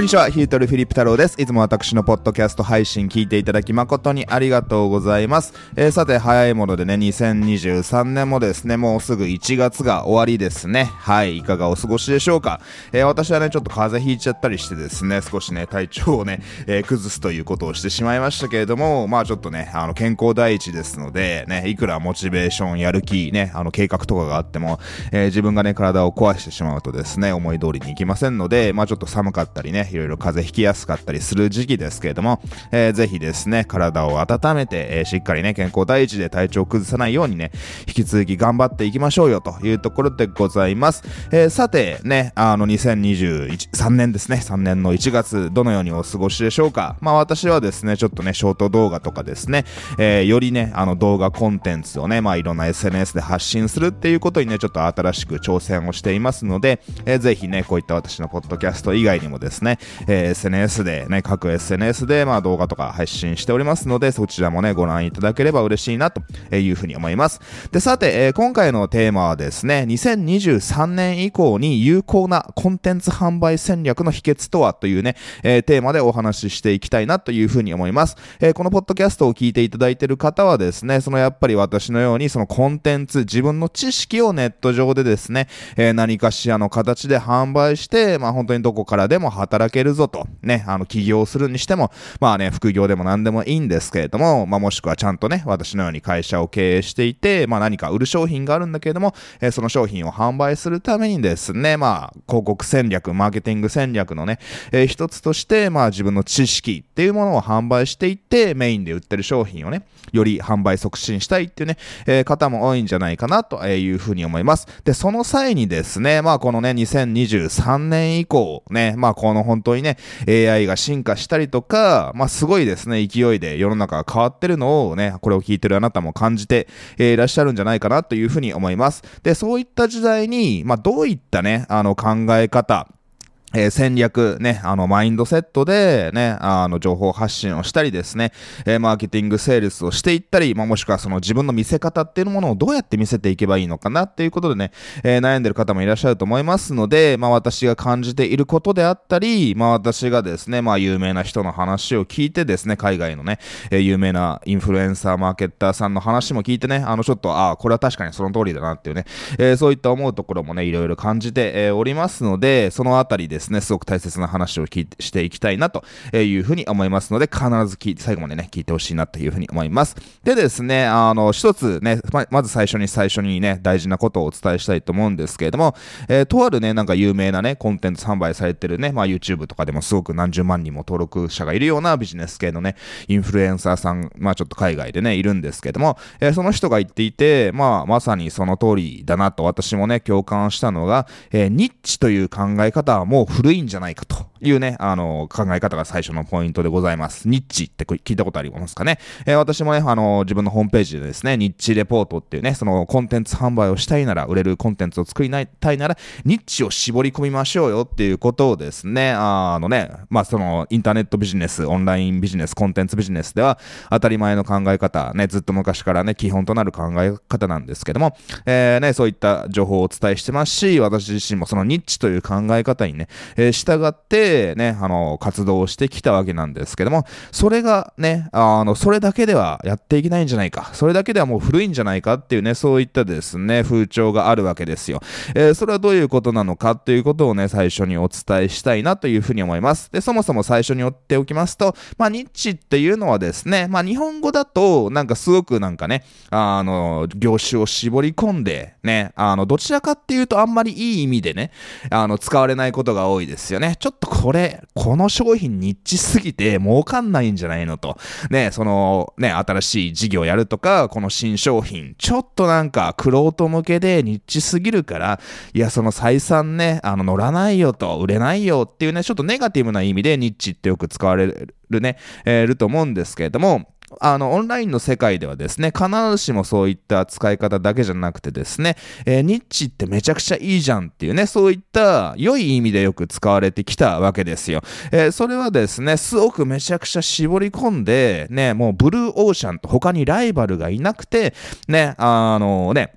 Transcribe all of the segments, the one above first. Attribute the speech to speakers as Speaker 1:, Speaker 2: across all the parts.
Speaker 1: こんにちは、ヒートルフィリップ太郎です。いつも私のポッドキャスト配信聞いていただき誠にありがとうございます。えー、さて、早いものでね、2023年もですね、もうすぐ1月が終わりですね。はい、いかがお過ごしでしょうか。えー、私はね、ちょっと風邪ひいちゃったりしてですね、少しね、体調をね、えー、崩すということをしてしまいましたけれども、まあちょっとね、あの、健康第一ですので、ね、いくらモチベーション、やる気、ね、あの、計画とかがあっても、え自分がね、体を壊してしまうとですね、思い通りにいきませんので、まあちょっと寒かったりね、いろいろ風邪ひきやすかったりする時期ですけれども、えー、ぜひですね、体を温めて、えー、しっかりね、健康第一で体調を崩さないようにね、引き続き頑張っていきましょうよというところでございます。えー、さてね、あの、2023年ですね、3年の1月、どのようにお過ごしでしょうか。まあ私はですね、ちょっとね、ショート動画とかですね、えー、よりね、あの動画コンテンツをね、まあいろんな SNS で発信するっていうことにね、ちょっと新しく挑戦をしていますので、えー、ぜひね、こういった私のポッドキャスト以外にもですね、えー、SNS でね、各 SNS でまあ動画とか配信しておりますので、そちらもね、ご覧いただければ嬉しいなというふうに思います。で、さて、えー、今回のテーマはですね、2023年以降に有効なコンテンツ販売戦略の秘訣とはというね、えー、テーマでお話ししていきたいなというふうに思います。えー、このポッドキャストを聞いていただいている方はですね、そのやっぱり私のようにそのコンテンツ、自分の知識をネット上でですね、えー、何かしらの形で販売して、まあ本当にどこからでも働けるぞと、ね、あの起業するにしても、まあね、副業でも何でもいいんですけれども、まあもしくはちゃんとね、私のように会社を経営していて、まあ何か売る商品があるんだけれども、えー、その商品を販売するためにですね、まあ広告戦略、マーケティング戦略のね、えー、一つとして、まあ自分の知識っていうものを販売していって、メインで売ってる商品をね、より販売促進したいっていうね、えー、方も多いんじゃないかなというふうに思います。で、その際にですね、まあこのね、2023年以降、ね、まあこの本当にね、AI が進化したりとか、まあすごいですね、勢いで世の中が変わってるのをね、これを聞いてるあなたも感じて、えー、いらっしゃるんじゃないかなというふうに思います。で、そういった時代に、まあどういったね、あの考え方、えー、戦略、ね、あの、マインドセットで、ね、あの、情報発信をしたりですね、えー、マーケティングセールスをしていったり、まあ、もしくはその自分の見せ方っていうものをどうやって見せていけばいいのかなっていうことでね、えー、悩んでる方もいらっしゃると思いますので、まあ、私が感じていることであったり、まあ、私がですね、まあ、有名な人の話を聞いてですね、海外のね、え、有名なインフルエンサーマーケッターさんの話も聞いてね、あの、ちょっと、ああ、これは確かにその通りだなっていうね、え、そういった思うところもね、いろいろ感じて、え、おりますので、そのあたりですですね、すごく大切な話を聞いてしていきたいなというふうに思いますので、必ず聞いて、最後までね、聞いてほしいなというふうに思います。でですね、あの、一つね、ま、まず最初に最初にね、大事なことをお伝えしたいと思うんですけれども、えー、とあるね、なんか有名なね、コンテンツ販売されてるね、まあ YouTube とかでもすごく何十万人も登録者がいるようなビジネス系のね、インフルエンサーさん、まあちょっと海外でね、いるんですけども、えー、その人が言っていて、まあまさにその通りだなと私もね、共感したのが、えー、ニッチという考え方はもう古いんじゃないかというね、あの、考え方が最初のポイントでございます。ニッチって聞いたことありますかね？えー、私もね、あの、自分のホームページでですね、ニッチレポートっていうね、そのコンテンツ販売をしたいなら、売れるコンテンツを作りたいなら、ニッチを絞り込みましょうよっていうことをですね、あのね、まあその、インターネットビジネス、オンラインビジネス、コンテンツビジネスでは、当たり前の考え方、ね、ずっと昔からね、基本となる考え方なんですけども、えー、ね、そういった情報をお伝えしてますし、私自身もそのニッチという考え方にね、え、従って、ね、あの、活動をしてきたわけなんですけども、それがね、あの、それだけではやっていけないんじゃないか、それだけではもう古いんじゃないかっていうね、そういったですね、風潮があるわけですよ。えー、それはどういうことなのかっていうことをね、最初にお伝えしたいなというふうに思います。で、そもそも最初に追っておきますと、まあ、ニッチっていうのはですね、まあ、日本語だと、なんかすごくなんかね、あの、業種を絞り込んで、ね、あの、どちらかっていうとあんまりいい意味でね、あの、使われないことが多いですよね。ちょっとこれ、この商品ニッチすぎて儲かんないんじゃないのと。ね、その、ね、新しい事業やるとか、この新商品、ちょっとなんか、クロート向けでニッチすぎるから、いや、その採算ね、あの、乗らないよと、売れないよっていうね、ちょっとネガティブな意味でニッチってよく使われるね、えー、ると思うんですけれども、あの、オンラインの世界ではですね、必ずしもそういった使い方だけじゃなくてですね、えー、ニッチってめちゃくちゃいいじゃんっていうね、そういった良い意味でよく使われてきたわけですよ。えー、それはですね、すごくめちゃくちゃ絞り込んで、ね、もうブルーオーシャンと他にライバルがいなくて、ね、あのね、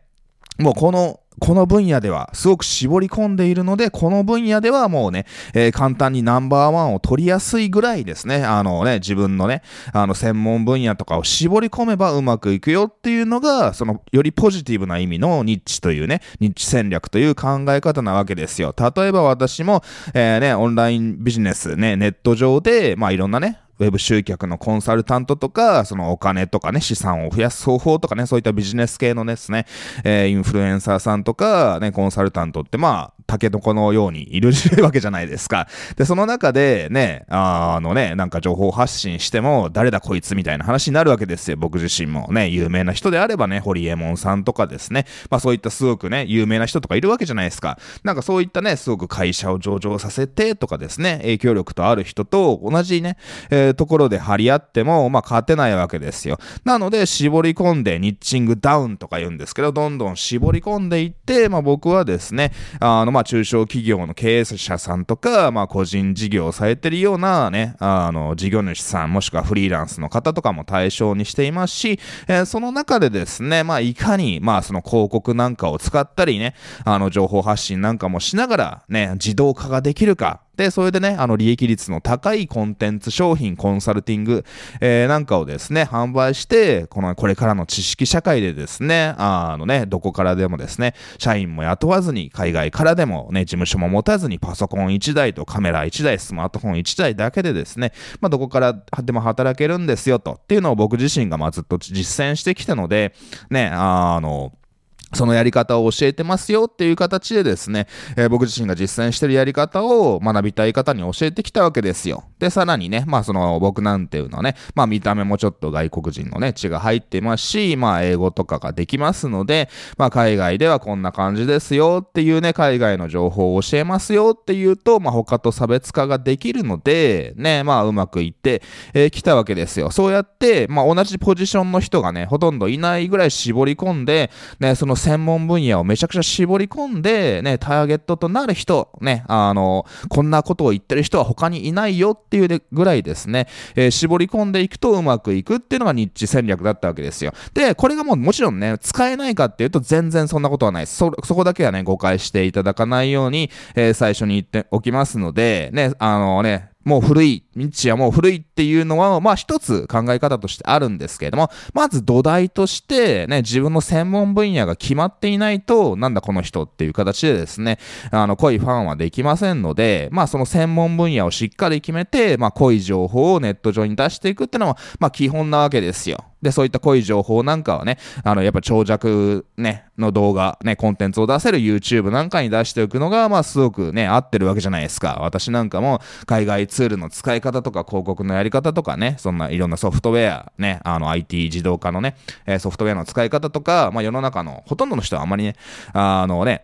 Speaker 1: もうこのこの分野ではすごく絞り込んでいるので、この分野ではもうね、えー、簡単にナンバーワンを取りやすいぐらいですね、あのね、自分のね、あの専門分野とかを絞り込めばうまくいくよっていうのが、そのよりポジティブな意味のニッチというね、ニッチ戦略という考え方なわけですよ。例えば私も、えー、ね、オンラインビジネスね、ネット上で、まあいろんなね、ウェブ集客のコンサルタントとか、そのお金とかね、資産を増やす方法とかね、そういったビジネス系のですね、えー、インフルエンサーさんとか、ね、コンサルタントって、まあ、タケノコのようにいるわけじゃないですか。で、その中でね、あのね、なんか情報発信しても、誰だこいつみたいな話になるわけですよ。僕自身もね、有名な人であればね、ホリエモンさんとかですね、まあそういったすごくね、有名な人とかいるわけじゃないですか。なんかそういったね、すごく会社を上場させてとかですね、影響力とある人と同じね、えー、ところで張り合っても、まあ勝てないわけですよ。なので、絞り込んで、ニッチングダウンとか言うんですけど、どんどん絞り込んでいって、まあ僕はですね、あの、まあ中小企業の経営者さんとか、まあ個人事業をされてるようなね、あの、事業主さん、もしくはフリーランスの方とかも対象にしていますし、えー、その中でですね、まあいかに、まあその広告なんかを使ったりね、あの、情報発信なんかもしながらね、自動化ができるか、で、それでね、あの、利益率の高いコンテンツ商品、コンサルティング、えー、なんかをですね、販売して、この、これからの知識社会でですね、あのね、どこからでもですね、社員も雇わずに、海外からでもね、事務所も持たずに、パソコン1台とカメラ1台、スマートフォン1台だけでですね、まあ、どこからでも働けるんですよ、と。っていうのを僕自身が、まあ、ずっと実践してきたので、ね、あの、そのやり方を教えてますよっていう形でですね、えー、僕自身が実践してるやり方を学びたい方に教えてきたわけですよ。で、さらにね、まあその僕なんていうのはね、まあ見た目もちょっと外国人のね、血が入ってますし、まあ英語とかができますので、まあ海外ではこんな感じですよっていうね、海外の情報を教えますよっていうと、まあ他と差別化ができるので、ね、まあうまくいってき、えー、来たわけですよ。そうやって、まあ同じポジションの人がね、ほとんどいないぐらい絞り込んで、ね、その専門分野をめちゃくちゃ絞り込んで、ね、ターゲットとなる人、ね、あの、こんなことを言ってる人は他にいないよっていうぐらいですね、えー、絞り込んでいくとうまくいくっていうのがニッチ戦略だったわけですよ。で、これがもうもちろんね、使えないかっていうと全然そんなことはない。そ、そこだけはね、誤解していただかないように、えー、最初に言っておきますので、ね、あのね、もう古い、日夜もう古いっていうのは、まあ一つ考え方としてあるんですけれども、まず土台としてね、自分の専門分野が決まっていないと、なんだこの人っていう形でですね、あの、濃いファンはできませんので、まあその専門分野をしっかり決めて、まあ濃い情報をネット上に出していくっていうのは、まあ基本なわけですよ。で、そういった濃い情報なんかはね、あの、やっぱ長尺ね、の動画、ね、コンテンツを出せる YouTube なんかに出しておくのが、まあ、すごくね、合ってるわけじゃないですか。私なんかも、海外ツールの使い方とか、広告のやり方とかね、そんないろんなソフトウェア、ね、あの、IT 自動化のね、ソフトウェアの使い方とか、まあ、世の中のほとんどの人はあんまりね、あのね、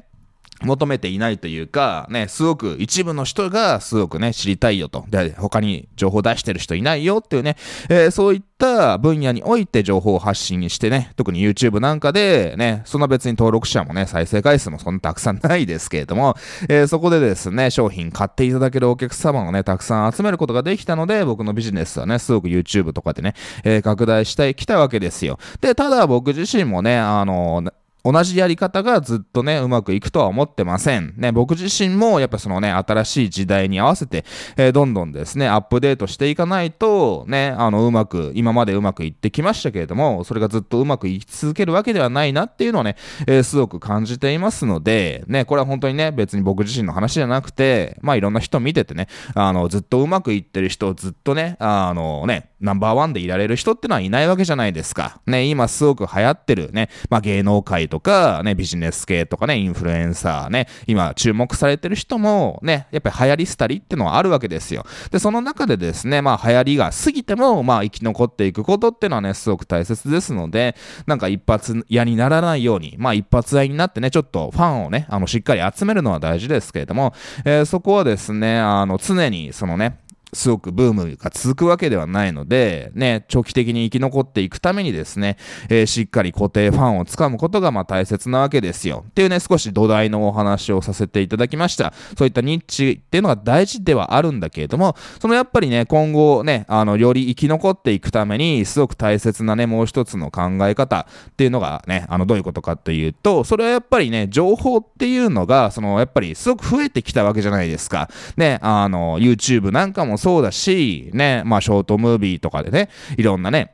Speaker 1: 求めていないというか、ね、すごく一部の人がすごくね、知りたいよと。で、他に情報出してる人いないよっていうね、えー、そういった分野において情報を発信してね、特に YouTube なんかでね、そんな別に登録者もね、再生回数もそんなたくさんないですけれども、えー、そこでですね、商品買っていただけるお客様をね、たくさん集めることができたので、僕のビジネスはね、すごく YouTube とかでね、えー、拡大してきたわけですよ。で、ただ僕自身もね、あの、同じやり方がずっとね、うまくいくとは思ってません。ね、僕自身もやっぱそのね、新しい時代に合わせて、えー、どんどんですね、アップデートしていかないと、ね、あの、うまく、今までうまくいってきましたけれども、それがずっとうまくいき続けるわけではないなっていうのをね、えー、すごく感じていますので、ね、これは本当にね、別に僕自身の話じゃなくて、まあいろんな人見ててね、あの、ずっとうまくいってる人をずっとね、あのね、ナンバーワンでいられる人ってのはいないわけじゃないですか。ね、今すごく流行ってるね、まあ芸能界とか、ね、ビジネス系とかね、インフルエンサーね、今注目されてる人もね、やっぱり流行り廃りってのはあるわけですよ。で、その中でですね、まあ流行りが過ぎても、まあ生き残っていくことっていうのはね、すごく大切ですので、なんか一発屋にならないように、まあ一発屋になってね、ちょっとファンをね、あの、しっかり集めるのは大事ですけれども、えー、そこはですね、あの、常にそのね、すごくブームが続くわけではないので、ね、長期的に生き残っていくためにですね、えー、しっかり固定ファンをつかむことがまあ大切なわけですよ。っていうね、少し土台のお話をさせていただきました。そういったニッチっていうのが大事ではあるんだけれども、そのやっぱりね、今後ね、あの、より生き残っていくために、すごく大切なね、もう一つの考え方っていうのがね、あの、どういうことかというと、それはやっぱりね、情報っていうのが、その、やっぱりすごく増えてきたわけじゃないですか。ね、あの、YouTube なんかもそうだし、ね、まあ、ショートムービーとかでね、いろんなね、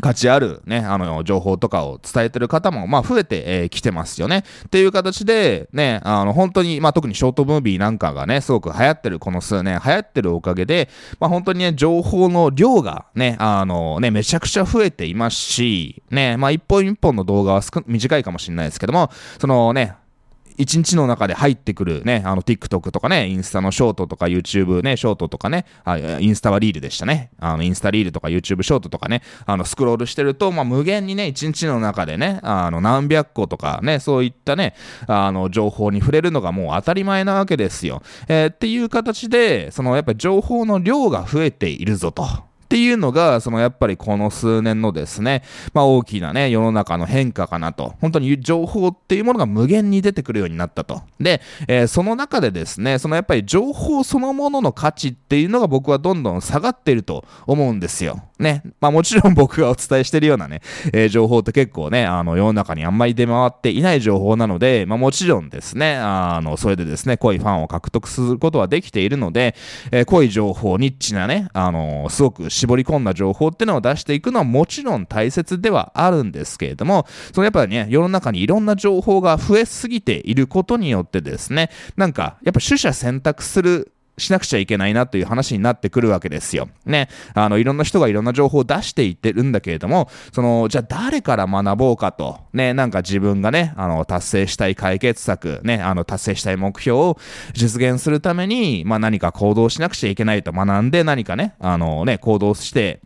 Speaker 1: 価値あるね、あの、情報とかを伝えてる方も、まあ、増えてき、えー、てますよね。っていう形で、ね、あの、本当に、まあ、特にショートムービーなんかがね、すごく流行ってる、この数年流行ってるおかげで、まあ、本当にね、情報の量がね、あの、ね、めちゃくちゃ増えていますし、ね、まあ、一本一本の動画は短いかもしれないですけども、そのね、一日の中で入ってくるね、あの TikTok とかね、インスタのショートとか YouTube ね、ショートとかね、あインスタはリールでしたね。あのインスタリールとか YouTube ショートとかね、あのスクロールしてると、まあ、無限にね、一日の中でね、あの何百個とかね、そういったね、あの情報に触れるのがもう当たり前なわけですよ。えー、っていう形で、そのやっぱり情報の量が増えているぞと。っていうのが、そのやっぱりこの数年のですね、まあ大きなね、世の中の変化かなと。本当に情報っていうものが無限に出てくるようになったと。で、えー、その中でですね、そのやっぱり情報そのものの価値っていうのが僕はどんどん下がっていると思うんですよ。ね。まあもちろん 僕がお伝えしてるようなね、えー、情報って結構ね、あの世の中にあんまり出回っていない情報なので、まあもちろんですね、あの、それでですね、濃いファンを獲得することはできているので、えー、濃い情報、ニッチなね、あの、すごく絞り込んだ情報っていうのを出していくのはもちろん大切ではあるんですけれども、そのやっぱりね、世の中にいろんな情報が増えすぎていることによってですね、なんか、やっぱ取捨選択するしなくちゃいけないなという話になってくるわけですよ。ね。あの、いろんな人がいろんな情報を出していってるんだけれども、その、じゃあ誰から学ぼうかと、ね、なんか自分がね、あの、達成したい解決策、ね、あの、達成したい目標を実現するために、まあ何か行動しなくちゃいけないと学んで何かね、あのね、行動して、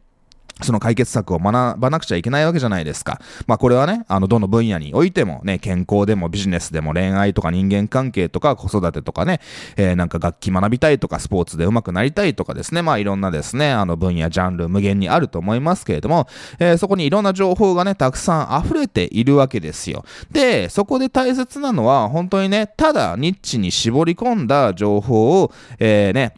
Speaker 1: その解決策を学ばなくちゃいけないわけじゃないですか。まあこれはね、あの、どの分野においてもね、健康でもビジネスでも恋愛とか人間関係とか子育てとかね、えー、なんか楽器学びたいとかスポーツで上手くなりたいとかですね、まあいろんなですね、あの分野、ジャンル無限にあると思いますけれども、えー、そこにいろんな情報がね、たくさん溢れているわけですよ。で、そこで大切なのは、本当にね、ただニッチに絞り込んだ情報を、えー、ね、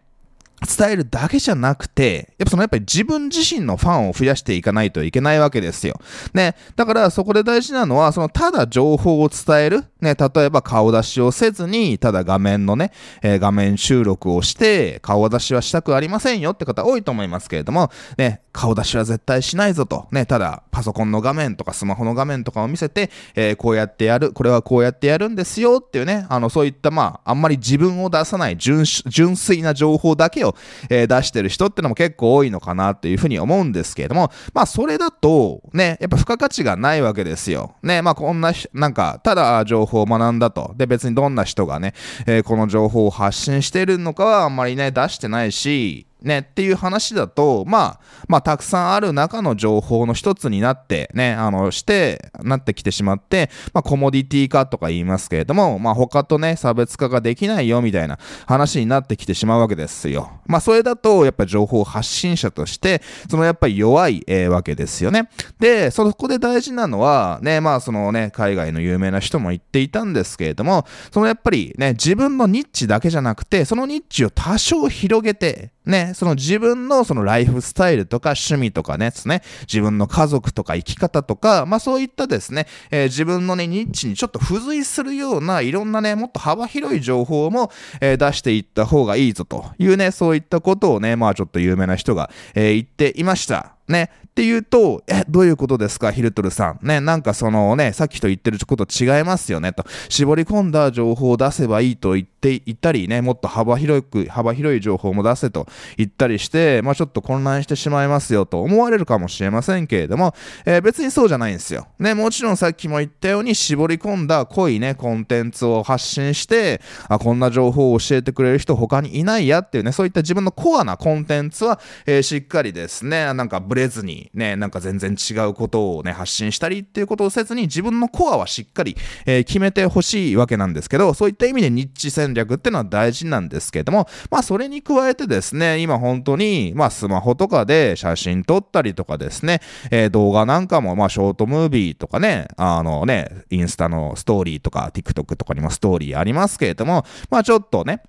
Speaker 1: 伝えるだけじゃなくて、やっぱそのやっぱり自分自身のファンを増やしていかないといけないわけですよ。ね。だからそこで大事なのは、そのただ情報を伝える。ね。例えば顔出しをせずに、ただ画面のね、えー、画面収録をして、顔出しはしたくありませんよって方多いと思いますけれども、ね。顔出しは絶対しないぞと。ね。ただパソコンの画面とかスマホの画面とかを見せて、えー、こうやってやる、これはこうやってやるんですよっていうね、あの、そういったまあ、あんまり自分を出さない純粋な情報だけをえー、出してる人ってのも結構多いのかなっていうふうに思うんですけれども、まあそれだと、ね、やっぱ付加価値がないわけですよ。ね、まあこんな、なんか、ただ情報を学んだと。で、別にどんな人がね、えー、この情報を発信してるのかはあんまりね、出してないし、ね、っていう話だと、まあ、まあ、たくさんある中の情報の一つになって、ね、あの、して、なってきてしまって、まあ、コモディティ化とか言いますけれども、まあ、他とね、差別化ができないよ、みたいな話になってきてしまうわけですよ。まあ、それだと、やっぱ情報発信者として、そのやっぱり弱い、えー、わけですよね。で、そこで大事なのは、ね、まあ、そのね、海外の有名な人も言っていたんですけれども、そのやっぱりね、自分のニッチだけじゃなくて、そのニッチを多少広げて、ね、その自分のそのライフスタイルとか趣味とかね、ですね、自分の家族とか生き方とか、まあそういったですね、えー、自分のね、ニッチにちょっと付随するようないろんなね、もっと幅広い情報も、えー、出していった方がいいぞというね、そういったことをね、まあちょっと有名な人が、えー、言っていました。ね。っていうと、え、どういうことですか、ヒルトルさん。ね、なんかそのね、さっきと言ってること違いますよね、と。絞り込んだ情報を出せばいいと言っていたりね、もっと幅広く、幅広い情報も出せと言ったりして、まあちょっと混乱してしまいますよと思われるかもしれませんけれども、えー、別にそうじゃないんですよ。ね、もちろんさっきも言ったように絞り込んだ濃いね、コンテンツを発信して、あ、こんな情報を教えてくれる人他にいないやっていうね、そういった自分のコアなコンテンツは、えー、しっかりですね、なんかブブレずにね、なんか全然違うことをね、発信したりっていうことをせずに、自分のコアはしっかり、えー、決めてほしいわけなんですけど、そういった意味でニッチ戦略っていうのは大事なんですけれども、まあそれに加えてですね、今本当に、まあスマホとかで写真撮ったりとかですね、えー、動画なんかも、まあショートムービーとかね、あのね、インスタのストーリーとか、TikTok とかにもストーリーありますけれども、まあちょっとね、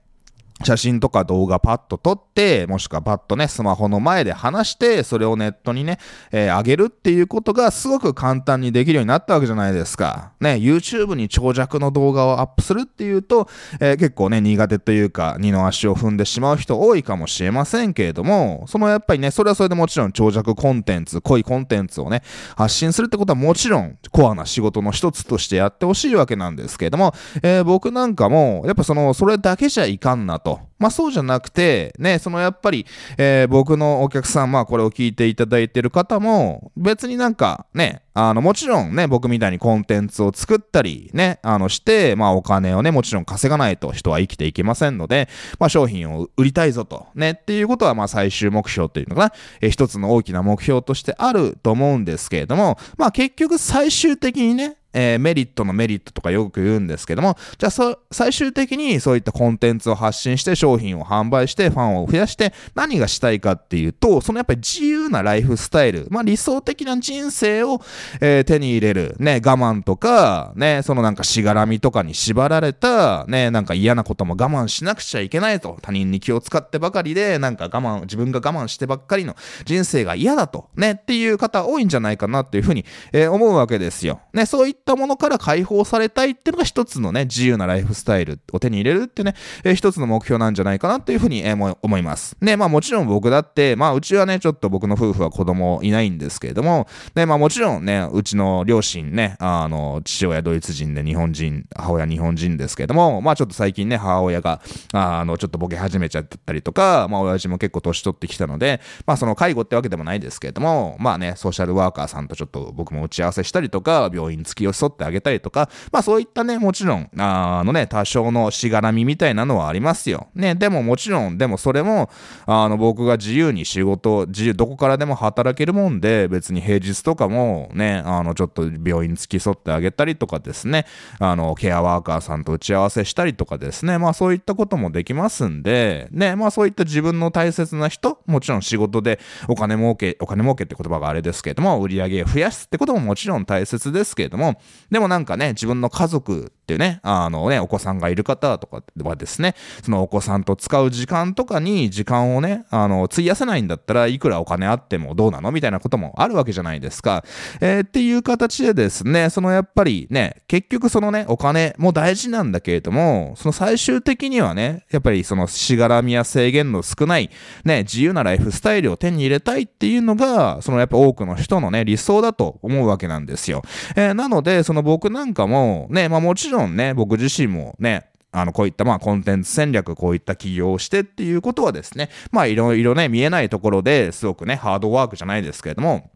Speaker 1: 写真とか動画パッと撮って、もしくはパッとね、スマホの前で話して、それをネットにね、えー、上げるっていうことがすごく簡単にできるようになったわけじゃないですか。ね、YouTube に長尺の動画をアップするっていうと、えー、結構ね、苦手というか、二の足を踏んでしまう人多いかもしれませんけれども、そのやっぱりね、それはそれでもちろん長尺コンテンツ、濃いコンテンツをね、発信するってことはもちろんコアな仕事の一つとしてやってほしいわけなんですけれども、えー、僕なんかも、やっぱその、それだけじゃいかんなと。まあそうじゃなくて、ね、そのやっぱり、えー、僕のお客さん、まあこれを聞いていただいてる方も、別になんかね、あの、もちろんね、僕みたいにコンテンツを作ったりね、あのして、まあお金をね、もちろん稼がないと人は生きていけませんので、まあ商品を売りたいぞと、ね、っていうことはまあ最終目標というのかな、えー、一つの大きな目標としてあると思うんですけれども、まあ結局最終的にね、えー、メリットのメリットとかよく言うんですけども、じゃあ最終的にそういったコンテンツを発信して商品を販売してファンを増やして何がしたいかっていうと、そのやっぱり自由なライフスタイル、まあ理想的な人生を、えー、手に入れる、ね、我慢とか、ね、そのなんかしがらみとかに縛られた、ね、なんか嫌なことも我慢しなくちゃいけないと、他人に気を使ってばかりで、なんか我慢、自分が我慢してばっかりの人生が嫌だと、ね、っていう方多いんじゃないかなっていうふうに、えー、思うわけですよ。ね、そういったものから解放されたいっていうのが一つのね、自由なライフスタイルを手に入れるってね、えー、一つの目標なんじゃないかなというふうに、えー、思います。ね、まあもちろん僕だって、まあうちはね、ちょっと僕の夫婦は子供いないんですけれども、ね、まあもちろんね、うちの両親ね、あの、父親ドイツ人で日本人、母親日本人ですけれども、まあちょっと最近ね、母親が、あの、ちょっとボケ始めちゃったりとか、まあ親父も結構年取ってきたので、まあその介護ってわけでもないですけれども、まあね、ソーシャルワーカーさんとちょっと僕も打ち合わせしたりとか、病院付きを添ってあげたりとか、まあそういったね、もちろん、あのね、多少のしがらみみたいなのはありますよ。ね、ねでももちろん、でもそれも、あの、僕が自由に仕事、自由、どこからでも働けるもんで、別に平日とかもね、あの、ちょっと病院付き添ってあげたりとかですね、あの、ケアワーカーさんと打ち合わせしたりとかですね、まあそういったこともできますんで、ね、まあそういった自分の大切な人、もちろん仕事でお金儲け、お金儲けって言葉があれですけれども、売り上げを増やすってことももちろん大切ですけれども、でもなんかね、自分の家族っていうね、あのね、お子さんがいる方とかはですね、そのお子さんと使う時間とかに時間をね、あの、費やせないんだったらいくらお金あってもどうなのみたいなこともあるわけじゃないですか。えー、っていう形でですね、そのやっぱりね、結局そのね、お金も大事なんだけれども、その最終的にはね、やっぱりそのしがらみや制限の少ない、ね、自由なライフスタイルを手に入れたいっていうのが、そのやっぱ多くの人のね、理想だと思うわけなんですよ。えー、なので、その僕なんかも、ね、まあもちろんね、僕自身もね、あの、こういったまあコンテンツ戦略、こういった起業をしてっていうことはですね、まあいろいろね、見えないところですごくね、ハードワークじゃないですけれども、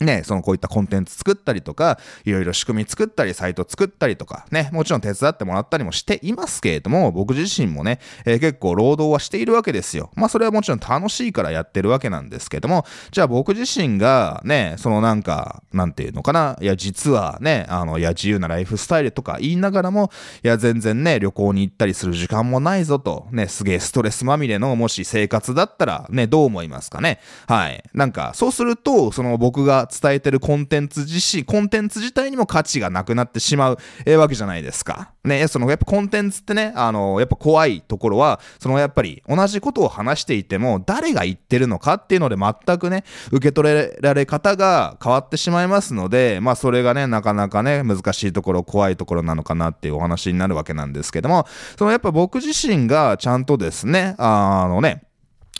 Speaker 1: ね、そのこういったコンテンツ作ったりとか、いろいろ仕組み作ったり、サイト作ったりとか、ね、もちろん手伝ってもらったりもしていますけれども、僕自身もね、えー、結構労働はしているわけですよ。まあそれはもちろん楽しいからやってるわけなんですけども、じゃあ僕自身がね、そのなんか、なんていうのかな、いや実はね、あの、いや自由なライフスタイルとか言いながらも、いや全然ね、旅行に行ったりする時間もないぞと、ね、すげえストレスまみれのもし生活だったら、ね、どう思いますかね。はい。なんか、そうすると、その僕が伝えてるコンテンツ自身、コンテンツ自体にも価値がなくなってしまう、え、わけじゃないですか。ね、そのやっぱコンテンツってね、あの、やっぱ怖いところは、そのやっぱり同じことを話していても、誰が言ってるのかっていうので全くね、受け取れられ方が変わってしまいますので、まあそれがね、なかなかね、難しいところ、怖いところなのかなっていうお話になるわけなんですけども、そのやっぱ僕自身がちゃんとですね、あのね、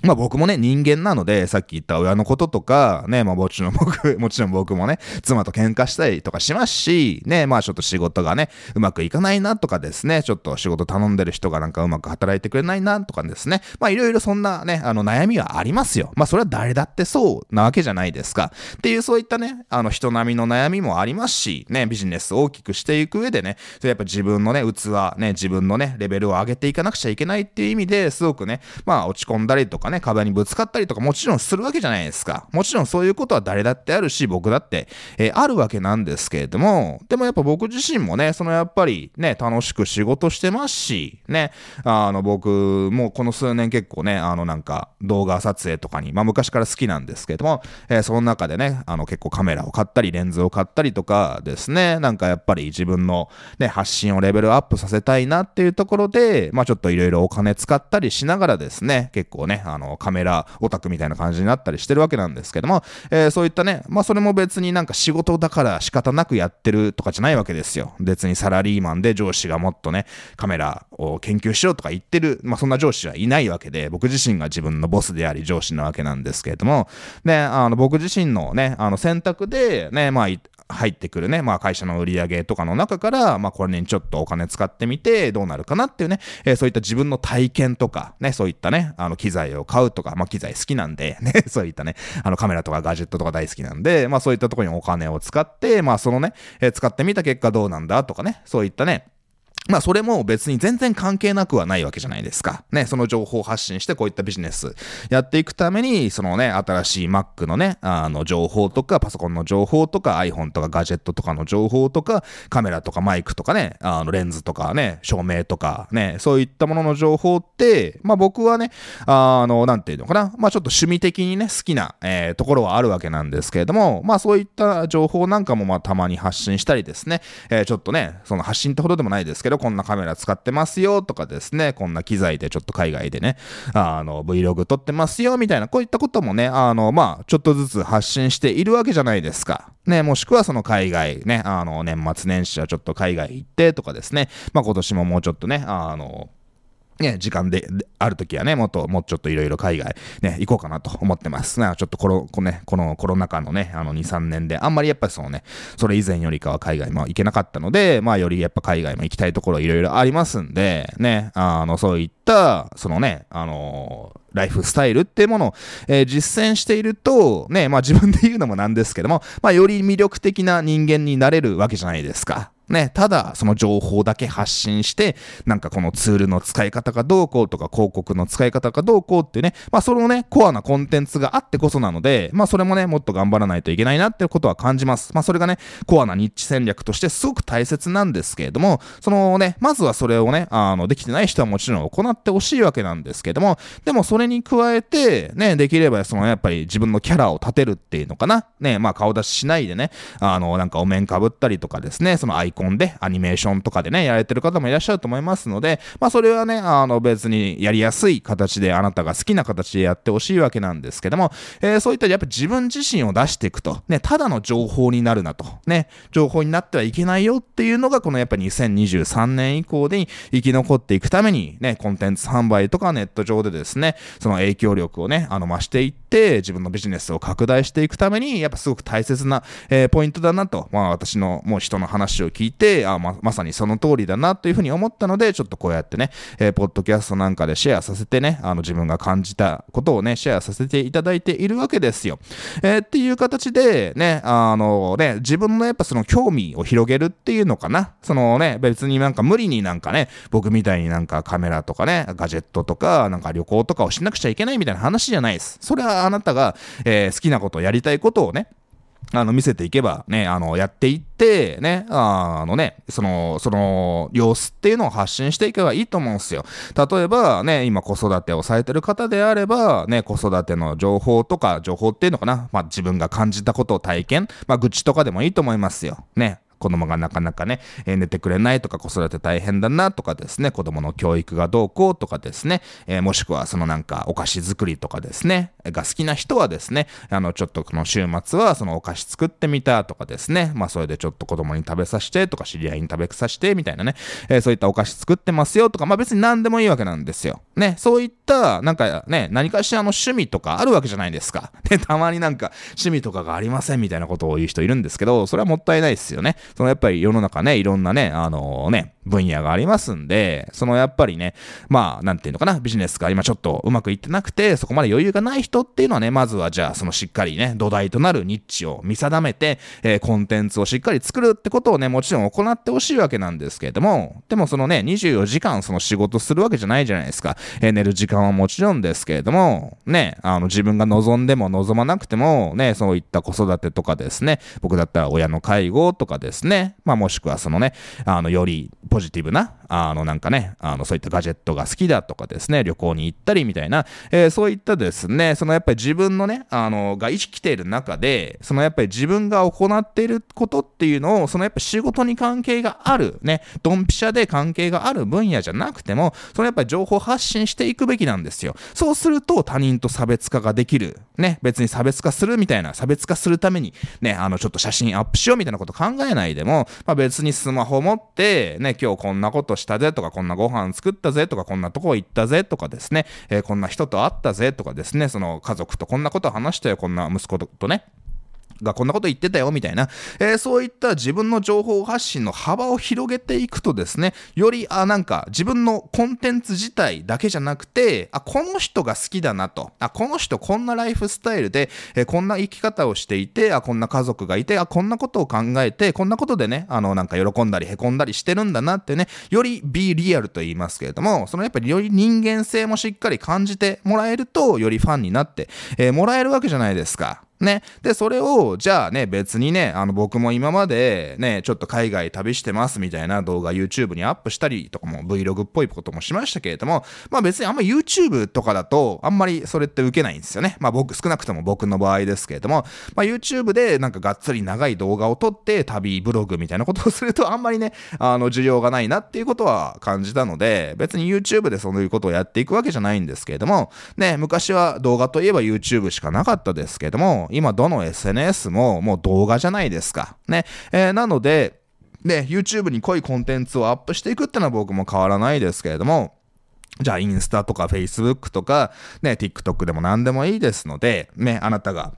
Speaker 1: まあ僕もね、人間なので、さっき言った親のこととか、ね、まあもちろん僕、もちろん僕もね、妻と喧嘩したりとかしますし、ね、まあちょっと仕事がね、うまくいかないなとかですね、ちょっと仕事頼んでる人がなんかうまく働いてくれないなとかですね、まあいろいろそんなね、あの悩みはありますよ。まあそれは誰だってそうなわけじゃないですか。っていうそういったね、あの人並みの悩みもありますし、ね、ビジネスを大きくしていく上でね、それやっぱ自分のね、器、ね、自分のね、レベルを上げていかなくちゃいけないっていう意味ですごくね、まあ落ち込んだりとかね、ね、壁にぶつかったりとかもちろんするわけじゃないですか。もちろんそういうことは誰だってあるし、僕だって、えー、あるわけなんですけれども、でもやっぱ僕自身もね、そのやっぱりね、楽しく仕事してますし、ね、あの僕もこの数年結構ね、あのなんか動画撮影とかに、まあ昔から好きなんですけれども、えー、その中でね、あの結構カメラを買ったり、レンズを買ったりとかですね、なんかやっぱり自分のね、発信をレベルアップさせたいなっていうところで、まあちょっといろいろお金使ったりしながらですね、結構ね、ああのカメラオタクみたいな感じになったりしてるわけなんですけども、えー、そういったね、まあそれも別になんか仕事だから仕方なくやってるとかじゃないわけですよ。別にサラリーマンで上司がもっとね、カメラを研究しようとか言ってる、まあそんな上司はいないわけで、僕自身が自分のボスであり上司なわけなんですけれども、ね、あの僕自身のね、あの選択でね、まあ入ってくるね、まあ会社の売り上げとかの中から、まあこれにちょっとお金使ってみてどうなるかなっていうね、えー、そういった自分の体験とか、ね、そういったね、あの機材を買うとか、まあ機材好きなんで、ね、そういったね、あのカメラとかガジェットとか大好きなんで、まあそういったところにお金を使って、まあそのね、えー、使ってみた結果どうなんだとかね、そういったね、まあそれも別に全然関係なくはないわけじゃないですか。ね、その情報を発信してこういったビジネスやっていくために、そのね、新しい Mac のね、あの情報とか、パソコンの情報とか、iPhone とかガジェットとかの情報とか、カメラとかマイクとかね、あのレンズとかね、照明とかね、そういったものの情報って、まあ僕はね、あの、なんていうのかな、まあちょっと趣味的にね、好きな、えー、ところはあるわけなんですけれども、まあそういった情報なんかもまあたまに発信したりですね、えー、ちょっとね、その発信ってほどでもないですけど、こんなカメラ使ってますよとかですね、こんな機材でちょっと海外でね、あの、Vlog 撮ってますよみたいな、こういったこともね、あの、まあ、ちょっとずつ発信しているわけじゃないですか。ね、もしくはその海外ね、あの、年末年始はちょっと海外行ってとかですね、まあ今年ももうちょっとね、あの、ね、時間で、ある時はね、もっと、もうちょっといろいろ海外、ね、行こうかなと思ってます。な、ちょっとこの、このね、このコロナ禍のね、あの2、3年で、あんまりやっぱりそのね、それ以前よりかは海外も行けなかったので、まあよりやっぱ海外も行きたいところいろいろありますんで、ね、あの、そういった、そのね、あのーライフスタイルっていうものを、えー、実践していると、ね、まあ自分で言うのもなんですけども、まあより魅力的な人間になれるわけじゃないですか。ね、ただ、その情報だけ発信して、なんかこのツールの使い方がどうこうとか、広告の使い方がどうこうっていうね、まあそのね、コアなコンテンツがあってこそなので、まあそれもね、もっと頑張らないといけないなってことは感じます。まあそれがね、コアなニッチ戦略としてすごく大切なんですけれども、そのね、まずはそれをね、あの、できてない人はもちろん行ってほしいわけなんですけれども、でもそれに加えて、ね、できればそのやっぱり自分のキャラを立てるっていうのかな。ね、まあ顔出ししないでね、あの、なんかお面かぶったりとかですね、そのアイコンでアニメーションとかでね、やられてる方もいらっしゃると思いますので、まあそれはね、あの別にやりやすい形であなたが好きな形でやってほしいわけなんですけども、えー、そういったやっぱ自分自身を出していくと、ね、ただの情報になるなと、ね、情報になってはいけないよっていうのがこのやっぱ2023年以降で生き残っていくためにね、コンテンツ販売とかネット上でですね、その影響力をね、あの増していって、自分のビジネスを拡大していくために、やっぱすごく大切な、えー、ポイントだなと、まあ私のもう人の話を聞いて、あままさにその通りだなというふうに思ったので、ちょっとこうやってね、えー、ポッドキャストなんかでシェアさせてね、あの自分が感じたことをね、シェアさせていただいているわけですよ。えー、っていう形でね、あのね、自分のやっぱその興味を広げるっていうのかな。そのね、別になんか無理になんかね、僕みたいになんかカメラとかね、ガジェットとか、なんか旅行とかをしなくちゃいけないみたいな話じゃないです。それはあなたが、えー、好きなことやりたいことをね、あの、見せていけばね、あの、やっていって、ね、あのね、その、その、様子っていうのを発信していけばいいと思うんですよ。例えばね、今子育てをされてる方であれば、ね、子育ての情報とか、情報っていうのかな、まあ自分が感じたことを体験、まあ愚痴とかでもいいと思いますよ。ね、子供がなかなかね、え、寝てくれないとか子育て大変だなとかですね、子供の教育がどうこうとかですね、え、もしくはそのなんかお菓子作りとかですね、が好きな人はですね、あのちょっとこの週末はそのお菓子作ってみたとかですね、まあそれでちょっと子供に食べさせてとか知り合いに食べさせてみたいなね、え、そういったお菓子作ってますよとか、まあ別に何でもいいわけなんですよ。ね、そういったなんかね、何かしらの趣味とかあるわけじゃないですか。で、たまになんか趣味とかがありませんみたいなことを言う人いるんですけど、それはもったいないですよね。そのやっぱり世の中ね、いろんなね、あの、ね、分野がありますんで、そのやっぱりね、まあ、なんていうのかな、ビジネスが今ちょっとうまくいってなくて、そこまで余裕がない人っていうのはね、まずはじゃあ、そのしっかりね、土台となるニッチを見定めて、えー、コンテンツをしっかり作るってことをね、もちろん行ってほしいわけなんですけれども、でもそのね、24時間その仕事するわけじゃないじゃないですか。えー、寝る時間はもちろんですけれども、ね、あの、自分が望んでも望まなくても、ね、そういった子育てとかですね、僕だったら親の介護とかですね、まあもしくはそのね、あの、よりポジティブな、あの、なんかね、あの、そういったガジェットが好きだとかですね、旅行に行ったりみたいな、えー、そういったですね、そのやっぱり自分のね、あの、が生きている中で、そのやっぱり自分が行っていることっていうのを、そのやっぱ仕事に関係がある、ね、ドンピシャで関係がある分野じゃなくても、そのやっぱり情報発信していくべきなんですよ。そうすると他人と差別化ができる。ね、別に差別化するみたいな、差別化するために、ね、あの、ちょっと写真アップしようみたいなこと考えないでも、まあ別にスマホ持って、ね、今日こんなことしたぜとか、こんなご飯作ったぜとか、こんなとこ行ったぜとかですね、えー、こんな人と会ったぜとかですね、その家族とこんなこと話したよ、こんな息子とね。がこんなこと言ってたよみたいな、えー、そういった自分の情報発信の幅を広げていくとですね、より、あ、なんか自分のコンテンツ自体だけじゃなくて、あ、この人が好きだなと、あ、この人こんなライフスタイルで、えー、こんな生き方をしていて、あ、こんな家族がいて、あ、こんなことを考えて、こんなことでね、あの、なんか喜んだり凹んだりしてるんだなってね、より be リアルと言いますけれども、そのやっぱりより人間性もしっかり感じてもらえると、よりファンになって、えー、もらえるわけじゃないですか。ね。で、それを、じゃあね、別にね、あの、僕も今までね、ちょっと海外旅してますみたいな動画 YouTube にアップしたりとかも Vlog っぽいこともしましたけれども、まあ別にあんま YouTube とかだと、あんまりそれって受けないんですよね。まあ僕、少なくとも僕の場合ですけれども、まあ YouTube でなんかがっつり長い動画を撮って旅ブログみたいなことをすると、あんまりね、あの、需要がないなっていうことは感じたので、別に YouTube でそういうことをやっていくわけじゃないんですけれども、ね、昔は動画といえば YouTube しかなかったですけれども、今どの SNS ももう動画じゃないですか。ね。えー、なので、で、YouTube に濃いコンテンツをアップしていくってのは僕も変わらないですけれども、じゃあインスタとか Facebook とか、ね、TikTok でも何でもいいですので、ね、あなたが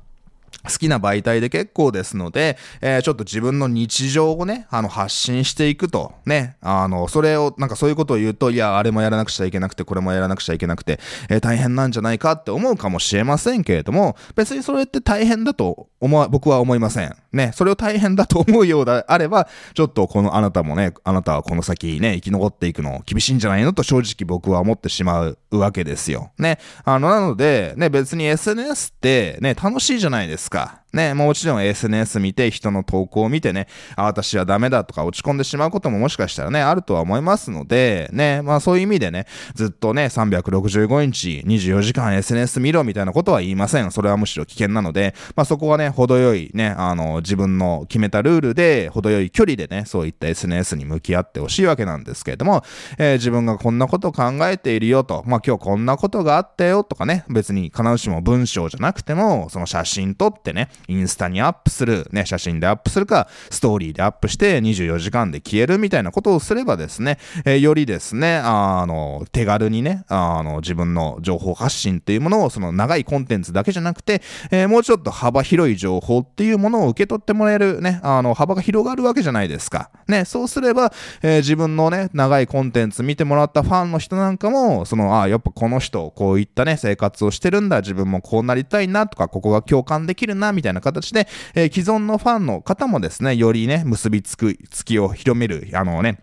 Speaker 1: 好きな媒体で結構ですので、えー、ちょっと自分の日常をね、あの、発信していくと、ね、あの、それを、なんかそういうことを言うと、いや、あれもやらなくちゃいけなくて、これもやらなくちゃいけなくて、えー、大変なんじゃないかって思うかもしれませんけれども、別にそれって大変だと思わ、僕は思いません。ね、それを大変だと思うようであれば、ちょっとこのあなたもね、あなたはこの先ね、生き残っていくの厳しいんじゃないのと正直僕は思ってしまうわけですよ。ね、あの、なので、ね、別に SNS ってね、楽しいじゃないですか。ね、もちろん SNS 見て人の投稿を見てね、あ、私はダメだとか落ち込んでしまうことももしかしたらね、あるとは思いますので、ね、まあそういう意味でね、ずっとね、365日24時間 SNS 見ろみたいなことは言いません。それはむしろ危険なので、まあそこはね、程よいね、あの、自分の決めたルールで、程よい距離でね、そういった SNS に向き合ってほしいわけなんですけれども、えー、自分がこんなこと考えているよと、まあ今日こんなことがあったよとかね、別に必ずしも文章じゃなくても、その写真撮ってね、インスタにアップする、ね、写真でアップするか、ストーリーでアップして24時間で消えるみたいなことをすればですね、えー、よりですね、あの、手軽にね、あの、自分の情報発信っていうものを、その長いコンテンツだけじゃなくて、えー、もうちょっと幅広い情報っていうものを受け取ってもらえるね、あの、幅が広がるわけじゃないですか。ね、そうすれば、えー、自分のね、長いコンテンツ見てもらったファンの人なんかも、その、あやっぱこの人、こういったね、生活をしてるんだ、自分もこうなりたいなとか、ここが共感できるな、みたいなな形で、えー、既存のファンの方もですね、よりね、結びつく、つきを広める、あのね、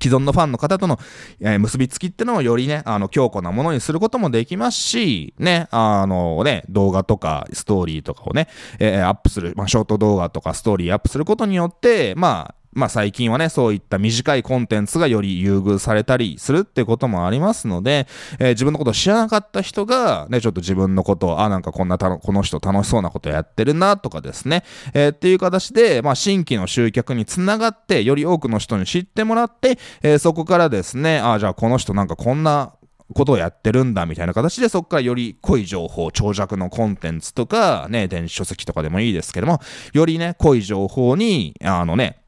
Speaker 1: 既存のファンの方との、えー、結びつきってのをよりね、あの、強固なものにすることもできますし、ね、あのね、動画とかストーリーとかをね、えー、アップする、まあ、ショート動画とかストーリーアップすることによって、まあ、まあ最近はね、そういった短いコンテンツがより優遇されたりするってこともありますので、えー、自分のことを知らなかった人が、ね、ちょっと自分のことを、あ、なんかこんなたこの人楽しそうなことやってるなとかですね、えー、っていう形で、まあ新規の集客につながって、より多くの人に知ってもらって、えー、そこからですね、あ、じゃあこの人なんかこんなことをやってるんだみたいな形でそこからより濃い情報、長尺のコンテンツとかね、電子書籍とかでもいいですけども、よりね、濃い情報に、あのね、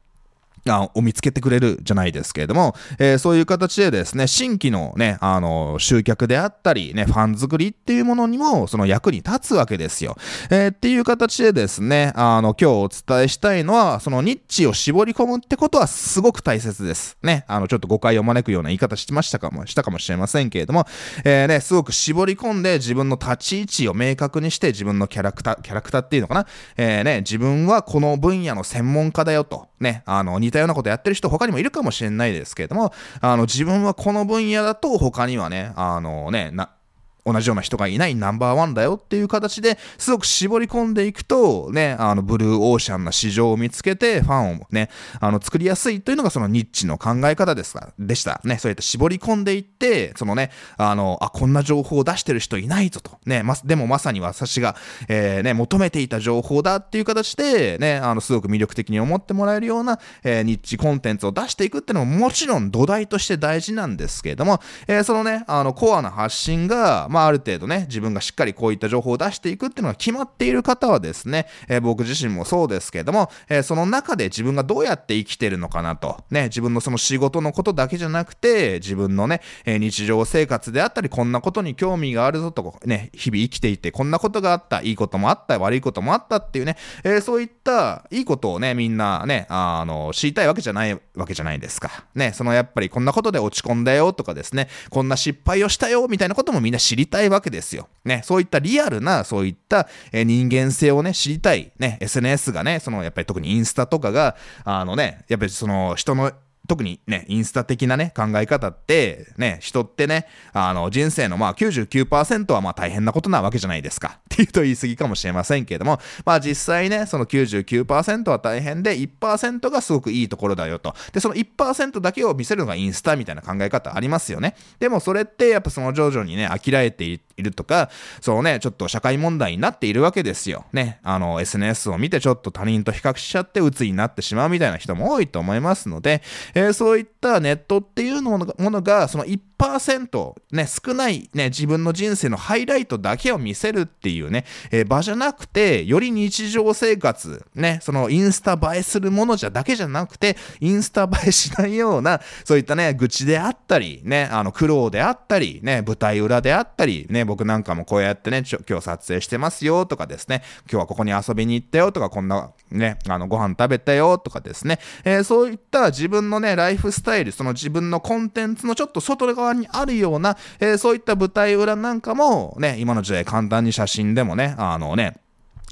Speaker 1: あを見つけてくれるじゃないですけれども、えー、そういう形でですね、新規のね、あの、集客であったり、ね、ファン作りっていうものにも、その役に立つわけですよ。えー、っていう形でですね、あの、今日お伝えしたいのは、そのニッチを絞り込むってことはすごく大切です。ね、あの、ちょっと誤解を招くような言い方してましたかも、したかもしれませんけれども、えー、ね、すごく絞り込んで自分の立ち位置を明確にして自分のキャラクター、キャラクターっていうのかな、えー、ね、自分はこの分野の専門家だよと、ね、あの、たようなことやってる人他にもいるかもしれないですけれども、あの、自分はこの分野だと他にはね、あのね、な、同じような人がいないナンバーワンだよっていう形ですごく絞り込んでいくと、ね、あの、ブルーオーシャンな市場を見つけて、ファンをね、あの、作りやすいというのがそのニッチの考え方ですが、でした。ね、そうやって絞り込んでいって、そのね、あの、あ、こんな情報を出してる人いないぞと。ね、ま、でもまさに私が、えー、ね、求めていた情報だっていう形で、ね、あの、すごく魅力的に思ってもらえるような、えー、ニッチコンテンツを出していくっていうのももちろん土台として大事なんですけれども、えー、そのね、あの、コアな発信が、まあ、ある程度ね、自分がしっかりこういった情報を出していくっていうのが決まっている方はですね、えー、僕自身もそうですけども、えー、その中で自分がどうやって生きてるのかなと、ね、自分のその仕事のことだけじゃなくて、自分のね、えー、日常生活であったり、こんなことに興味があるぞと、ね、日々生きていて、こんなことがあった、いいこともあった、悪いこともあったっていうね、えそういったいいことをね、みんなね、あの、知りたいわけじゃないわけじゃないですか。ね、そのやっぱりこんなことで落ち込んだよとかですね、こんな失敗をしたよみたいなこともみんな知りたいわけですよ。よ。ね、そういったリアルな、そういった、え人間性をね、知りたい、ね、SNS がね、その、やっぱり特にインスタとかが、あのね、やっぱりその、人の特にね、インスタ的なね、考え方って、ね、人ってね、あの、人生のまあ99%はまあ大変なことなわけじゃないですか。っていうと言い過ぎかもしれませんけれども、まあ実際ね、その99%は大変で、1%がすごくいいところだよと。で、その1%だけを見せるのがインスタみたいな考え方ありますよね。でもそれってやっぱその徐々にね、飽きられているとか、そうね、ちょっと社会問題になっているわけですよ。ね、あの、SNS を見てちょっと他人と比較しちゃって鬱になってしまうみたいな人も多いと思いますので、えー、そういったネットっていうものが、その1%、ね、少ないね、自分の人生のハイライトだけを見せるっていうね、えー、場じゃなくて、より日常生活、ね、そのインスタ映えするものじゃだけじゃなくて、インスタ映えしないような、そういったね、愚痴であったり、ね、あの、苦労であったり、ね、舞台裏であったり、ね、僕なんかもこうやってね、今日撮影してますよとかですね、今日はここに遊びに行ったよとか、こんな、ね、あの、ご飯食べたよとかですね、えー、そういった自分のね、ライフスタイル、その自分のコンテンツのちょっと外側にあるような、えー、そういった舞台裏なんかもね、今の時代簡単に写真でもね、あのね、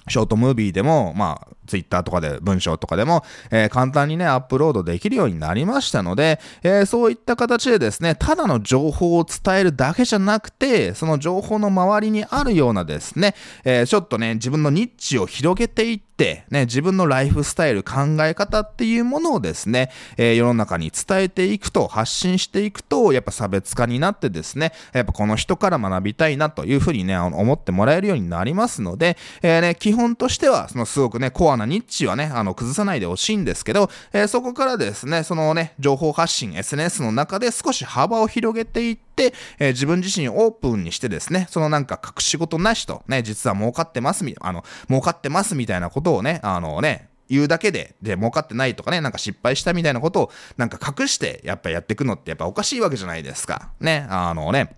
Speaker 1: ショートムービーでも、まあ、ツイッターとかで文章とかでも、えー、簡単にね、アップロードできるようになりましたので、えー、そういった形でですね、ただの情報を伝えるだけじゃなくて、その情報の周りにあるようなですね、えー、ちょっとね、自分のニッチを広げていって、ね、自分のライフスタイル、考え方っていうものをですね、え世の中に伝えていくと、発信していくと、やっぱ差別化になってですね、やっぱこの人から学びたいなというふうにね、思ってもらえるようになりますので、えね、基本としては、そのすごくね、コアなニッチはね、あの、崩さないでほしいんですけど、えー、そこからですね、そのね、情報発信、SNS の中で少し幅を広げていって、えー、自分自身オープンにしてですね、そのなんか隠し事なしと、ね、実は儲かってますみ、あの、儲かってますみたいなことをね、あのね、言うだけで、で、儲かってないとかね、なんか失敗したみたいなことを、なんか隠して、やっぱやっていくのってやっぱおかしいわけじゃないですか。ね、あのね、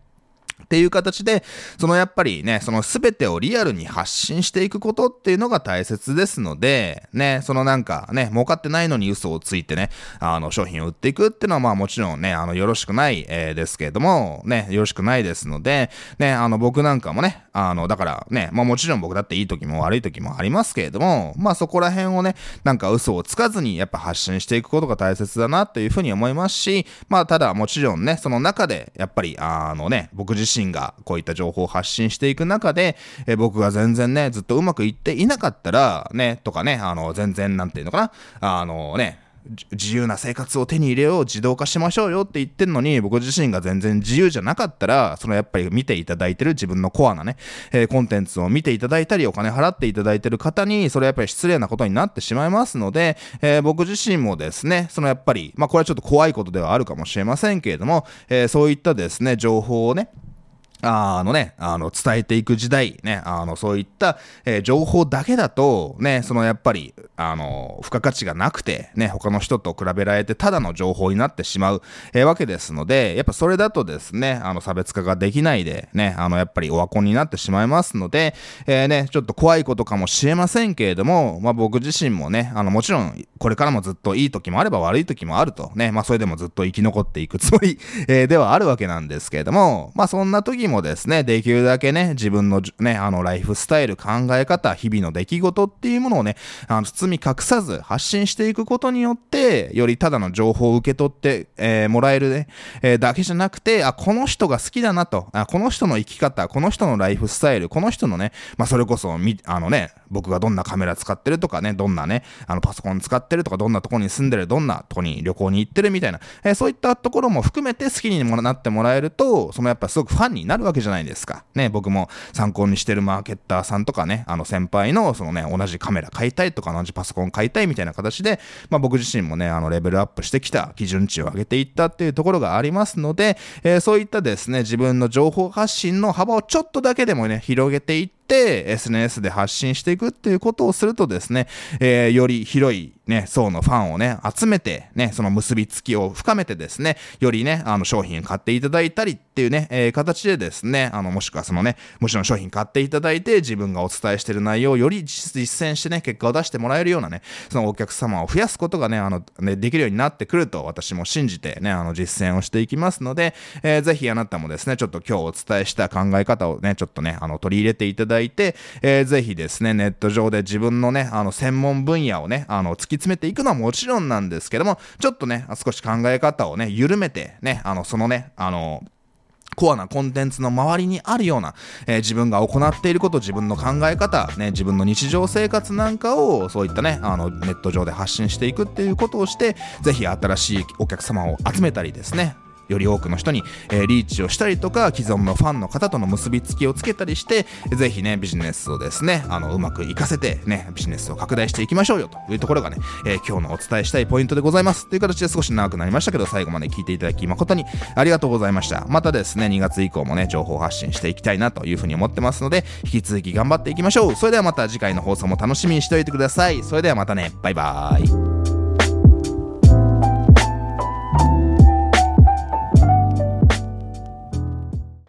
Speaker 1: っていう形で、そのやっぱりね、その全てをリアルに発信していくことっていうのが大切ですので、ね、そのなんかね、儲かってないのに嘘をついてね、あの商品を売っていくっていうのはまあもちろんね、あのよろしくない、えー、ですけれども、ね、よろしくないですので、ね、あの僕なんかもね、あの、だからね、まあもちろん僕だっていい時も悪い時もありますけれども、まあそこら辺をね、なんか嘘をつかずにやっぱ発信していくことが大切だなというふうに思いますし、まあただもちろんね、その中でやっぱりあのね、僕自身身がこういった情報を発信していく中で、え僕が全然ね、ずっとうまくいっていなかったら、ね、とかね、あの、全然なんていうのかな、あのね、自由な生活を手に入れよう、自動化しましょうよって言ってんのに、僕自身が全然自由じゃなかったら、そのやっぱり見ていただいてる自分のコアなね、えー、コンテンツを見ていただいたり、お金払っていただいてる方に、それはやっぱり失礼なことになってしまいますので、えー、僕自身もですね、そのやっぱり、まあこれはちょっと怖いことではあるかもしれませんけれども、えー、そういったですね、情報をね、あのね、あの、伝えていく時代、ね、あの、そういった、えー、情報だけだと、ね、そのやっぱり、あの、付加価値がなくて、ね、他の人と比べられてただの情報になってしまう、えー、わけですので、やっぱそれだとですね、あの、差別化ができないで、ね、あの、やっぱりオワコンになってしまいますので、えー、ね、ちょっと怖いことかもしれませんけれども、まあ僕自身もね、あの、もちろん、これからもずっといい時もあれば悪い時もあると、ね、まあそれでもずっと生き残っていくつもり、え、ではあるわけなんですけれども、まあそんな時もですね、できるだけね、自分のね、あの、ライフスタイル、考え方、日々の出来事っていうものをね、あの、包み隠さず発信していくことによって、よりただの情報を受け取って、えー、もらえるね、えー、だけじゃなくて、あ、この人が好きだなと、あ、この人の生き方、この人のライフスタイル、この人のね、まあ、それこそ、み、あのね、僕がどんなカメラ使ってるとかね、どんなね、あの、パソコン使ってるとか、どんなとこに住んでる、どんなとこに旅行に行ってるみたいな、えー、そういったところも含めて好きになってもらえると、そのやっぱすごくファンになるわけじゃないですか。ね、僕も参考にしてるマーケッターさんとかね、あの先輩のそのね、同じカメラ買いたいとか同じパソコン買いたいみたいな形で、まあ僕自身もね、あのレベルアップしてきた基準値を上げていったっていうところがありますので、えー、そういったですね、自分の情報発信の幅をちょっとだけでもね、広げていっ、て SNS で発信していくっていうことをするとですね、えー、より広いね、層のファンをね、集めて、ね、その結びつきを深めてですね、よりね、あの商品買っていただいたりっていうね、えー、形でですね、あの、もしくはそのね、もちろん商品買っていただいて、自分がお伝えしてる内容をより実践してね、結果を出してもらえるようなね、そのお客様を増やすことがね、あの、ね、できるようになってくると私も信じてね、あの、実践をしていきますので、えー、ぜひあなたもですね、ちょっと今日お伝えした考え方をね、ちょっとね、あの、取り入れていただいて、いてえー、ぜひですね、ネット上で自分のね、あの、専門分野をね、あの、突き詰めていくのはもちろんなんですけども、ちょっとね、少し考え方をね、緩めて、ね、あの、そのね、あの、コアなコンテンツの周りにあるような、えー、自分が行っていること、自分の考え方、ね、自分の日常生活なんかを、そういったね、あの、ネット上で発信していくっていうことをして、ぜひ新しいお客様を集めたりですね、より多くの人に、えー、リーチをしたりとか、既存のファンの方との結びつきをつけたりして、ぜひね、ビジネスをですね、あの、うまくいかせて、ね、ビジネスを拡大していきましょうよというところがね、えー、今日のお伝えしたいポイントでございます。という形で少し長くなりましたけど、最後まで聞いていただき誠にありがとうございました。またですね、2月以降もね、情報発信していきたいなというふうに思ってますので、引き続き頑張っていきましょう。それではまた次回の放送も楽しみにしておいてください。それではまたね、バイバーイ。